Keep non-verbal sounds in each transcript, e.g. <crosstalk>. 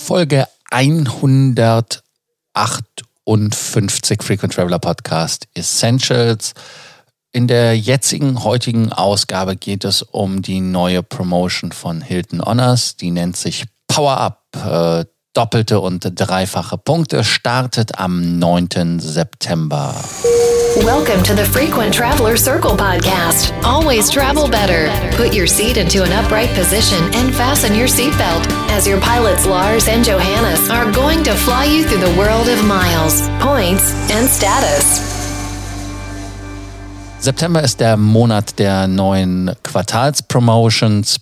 Folge 158 Frequent Traveler Podcast Essentials. In der jetzigen, heutigen Ausgabe geht es um die neue Promotion von Hilton Honors. Die nennt sich Power Up. Doppelte und dreifache Punkte startet am 9. September. Welcome to the Frequent Traveler Circle podcast. Always travel better. Put your seat into an upright position and fasten your seatbelt as your pilots Lars and Johannes are going to fly you through the world of miles, points and status. September ist der Monat der neuen Quartalspromotions.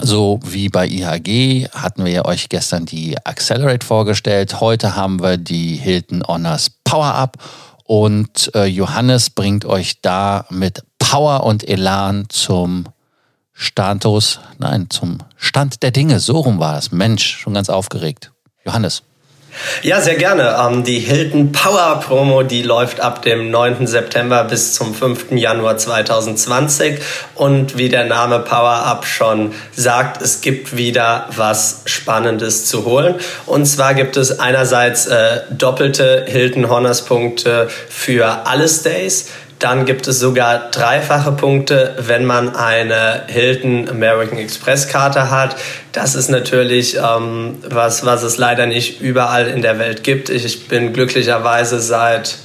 So wie bei IHG hatten wir euch gestern die Accelerate vorgestellt. Heute haben wir die Hilton Honors Power Up und äh, Johannes bringt euch da mit Power und Elan zum Status, nein, zum Stand der Dinge. So rum war es. Mensch, schon ganz aufgeregt. Johannes. Ja, sehr gerne. Ähm, die Hilton Power Promo, die läuft ab dem 9. September bis zum 5. Januar 2020. Und wie der Name Power Up schon sagt, es gibt wieder was Spannendes zu holen. Und zwar gibt es einerseits äh, doppelte Hilton Honors Punkte für alle Stays. Dann gibt es sogar dreifache Punkte, wenn man eine Hilton American Express Karte hat. Das ist natürlich ähm, was, was es leider nicht überall in der Welt gibt. Ich bin glücklicherweise seit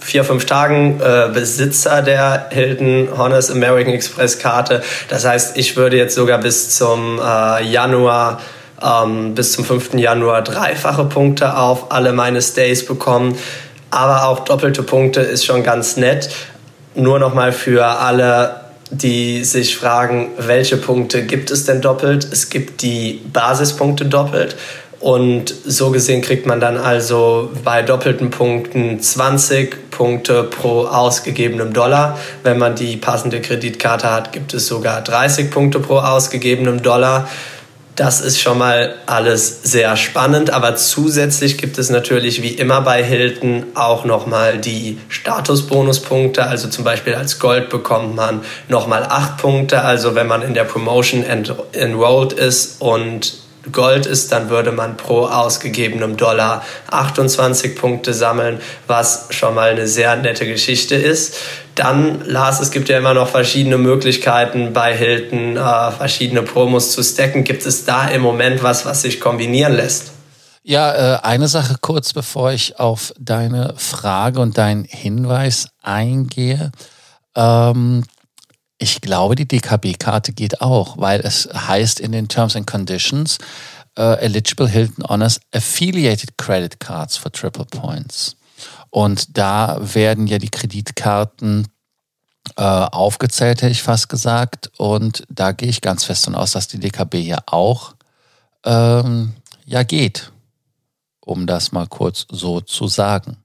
vier, fünf Tagen äh, Besitzer der Hilton Honors American Express Karte. Das heißt, ich würde jetzt sogar bis zum äh, Januar ähm, bis zum 5. Januar dreifache Punkte auf alle meine Stays bekommen aber auch doppelte Punkte ist schon ganz nett. Nur nochmal für alle, die sich fragen, welche Punkte gibt es denn doppelt? Es gibt die Basispunkte doppelt. Und so gesehen kriegt man dann also bei doppelten Punkten 20 Punkte pro ausgegebenem Dollar. Wenn man die passende Kreditkarte hat, gibt es sogar 30 Punkte pro ausgegebenem Dollar. Das ist schon mal alles sehr spannend, aber zusätzlich gibt es natürlich wie immer bei Hilton auch nochmal die Statusbonuspunkte. Also zum Beispiel als Gold bekommt man nochmal acht Punkte. Also wenn man in der Promotion enrolled ist und Gold ist, dann würde man pro ausgegebenem Dollar 28 Punkte sammeln, was schon mal eine sehr nette Geschichte ist. Dann, Lars, es gibt ja immer noch verschiedene Möglichkeiten bei Hilton, äh, verschiedene Promos zu stacken. Gibt es da im Moment was, was sich kombinieren lässt? Ja, äh, eine Sache kurz, bevor ich auf deine Frage und deinen Hinweis eingehe. Ähm, ich glaube, die DKB-Karte geht auch, weil es heißt in den Terms and Conditions, uh, eligible Hilton Honors Affiliated Credit Cards for Triple Points. Und da werden ja die Kreditkarten äh, aufgezählt, hätte ich fast gesagt. Und da gehe ich ganz fest davon aus, dass die DKB ja auch ähm, ja geht, um das mal kurz so zu sagen.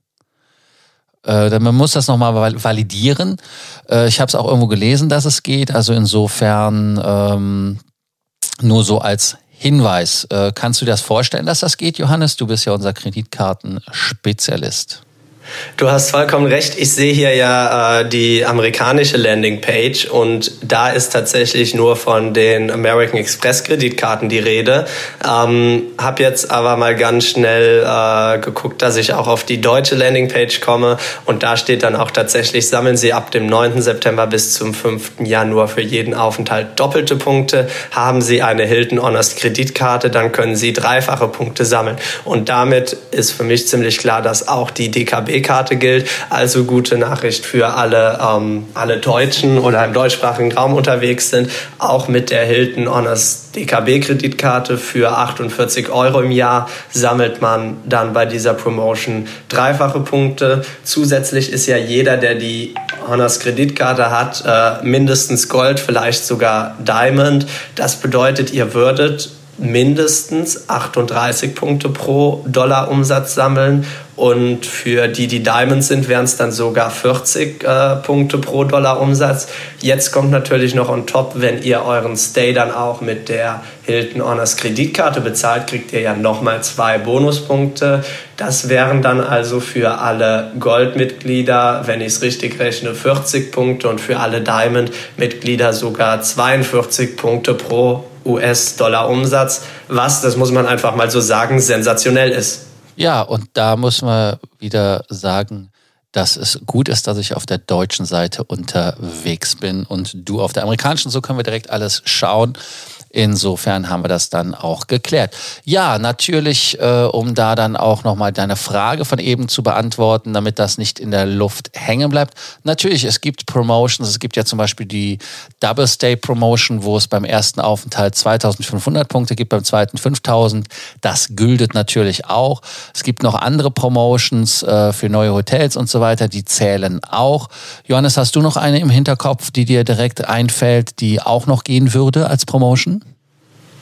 Äh, man muss das nochmal validieren. Äh, ich habe es auch irgendwo gelesen, dass es geht. Also insofern ähm, nur so als Hinweis. Äh, kannst du dir das vorstellen, dass das geht, Johannes? Du bist ja unser Kreditkartenspezialist. Du hast vollkommen recht. Ich sehe hier ja äh, die amerikanische Landingpage und da ist tatsächlich nur von den American Express Kreditkarten die Rede. Ähm, hab jetzt aber mal ganz schnell äh, geguckt, dass ich auch auf die deutsche Landingpage komme und da steht dann auch tatsächlich, sammeln Sie ab dem 9. September bis zum 5. Januar für jeden Aufenthalt doppelte Punkte. Haben Sie eine Hilton Honors Kreditkarte, dann können Sie dreifache Punkte sammeln. Und damit ist für mich ziemlich klar, dass auch die DKB DKB-Karte gilt. Also gute Nachricht für alle, ähm, alle Deutschen oder im deutschsprachigen Raum unterwegs sind. Auch mit der Hilton Honors DKB-Kreditkarte für 48 Euro im Jahr sammelt man dann bei dieser Promotion dreifache Punkte. Zusätzlich ist ja jeder, der die Honors Kreditkarte hat, äh, mindestens Gold, vielleicht sogar Diamond. Das bedeutet, ihr würdet mindestens 38 Punkte pro Dollar Umsatz sammeln und für die, die Diamonds sind, wären es dann sogar 40 äh, Punkte pro Dollar Umsatz. Jetzt kommt natürlich noch on top, wenn ihr euren Stay dann auch mit der Hilton Honors Kreditkarte bezahlt, kriegt ihr ja nochmal zwei Bonuspunkte. Das wären dann also für alle Goldmitglieder, wenn ich es richtig rechne, 40 Punkte und für alle Diamond-Mitglieder sogar 42 Punkte pro US-Dollar Umsatz, was, das muss man einfach mal so sagen, sensationell ist. Ja, und da muss man wieder sagen, dass es gut ist, dass ich auf der deutschen Seite unterwegs bin und du auf der amerikanischen. So können wir direkt alles schauen. Insofern haben wir das dann auch geklärt. Ja, natürlich, äh, um da dann auch nochmal deine Frage von eben zu beantworten, damit das nicht in der Luft hängen bleibt. Natürlich, es gibt Promotions. Es gibt ja zum Beispiel die Double Stay Promotion, wo es beim ersten Aufenthalt 2500 Punkte gibt, beim zweiten 5000. Das gültet natürlich auch. Es gibt noch andere Promotions äh, für neue Hotels und so weiter, die zählen auch. Johannes, hast du noch eine im Hinterkopf, die dir direkt einfällt, die auch noch gehen würde als Promotion?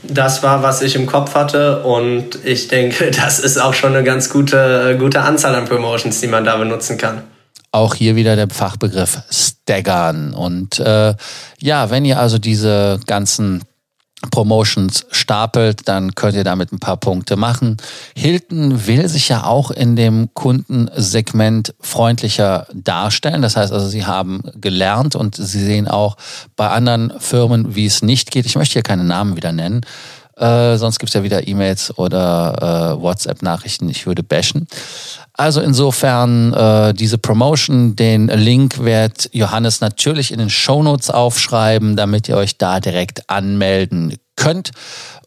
Das war, was ich im Kopf hatte und ich denke, <laughs> das ist auch schon eine ganz gute, gute Anzahl an Promotions, die man da benutzen kann. Auch hier wieder der Fachbegriff Staggern. Und äh, ja, wenn ihr also diese ganzen Promotions stapelt, dann könnt ihr damit ein paar Punkte machen. Hilton will sich ja auch in dem Kundensegment freundlicher darstellen. Das heißt also, sie haben gelernt und sie sehen auch bei anderen Firmen, wie es nicht geht. Ich möchte hier keine Namen wieder nennen. Äh, sonst gibt's ja wieder E-Mails oder äh, WhatsApp-Nachrichten. Ich würde bashen. Also insofern äh, diese Promotion, den Link wird Johannes natürlich in den Shownotes aufschreiben, damit ihr euch da direkt anmelden könnt.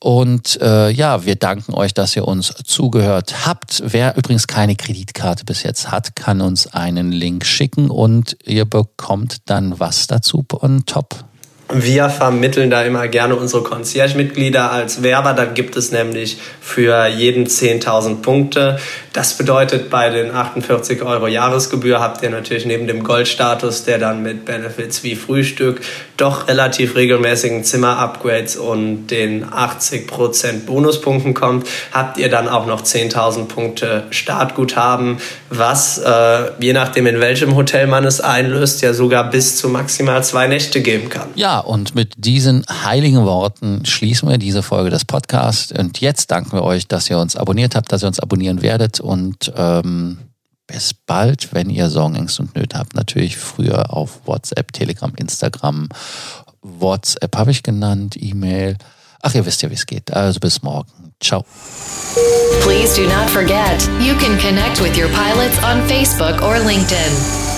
Und äh, ja, wir danken euch, dass ihr uns zugehört habt. Wer übrigens keine Kreditkarte bis jetzt hat, kann uns einen Link schicken und ihr bekommt dann was dazu on top. Wir vermitteln da immer gerne unsere Concierge-Mitglieder als Werber. Da gibt es nämlich für jeden 10.000 Punkte. Das bedeutet, bei den 48 Euro Jahresgebühr habt ihr natürlich neben dem Goldstatus, der dann mit Benefits wie Frühstück, doch relativ regelmäßigen Zimmer-Upgrades und den 80% Bonuspunkten kommt, habt ihr dann auch noch 10.000 Punkte Startguthaben, was, äh, je nachdem in welchem Hotel man es einlöst, ja sogar bis zu maximal zwei Nächte geben kann. Ja, und mit diesen heiligen Worten schließen wir diese Folge des Podcasts. Und jetzt danken wir euch, dass ihr uns abonniert habt, dass ihr uns abonnieren werdet. Und ähm, bis bald, wenn ihr Sorgenängste und Nöte habt. Natürlich früher auf WhatsApp, Telegram, Instagram. WhatsApp habe ich genannt, E-Mail. Ach, ihr wisst ja, wie es geht. Also bis morgen. Ciao. Please do not forget, you can connect with your pilots on Facebook or LinkedIn.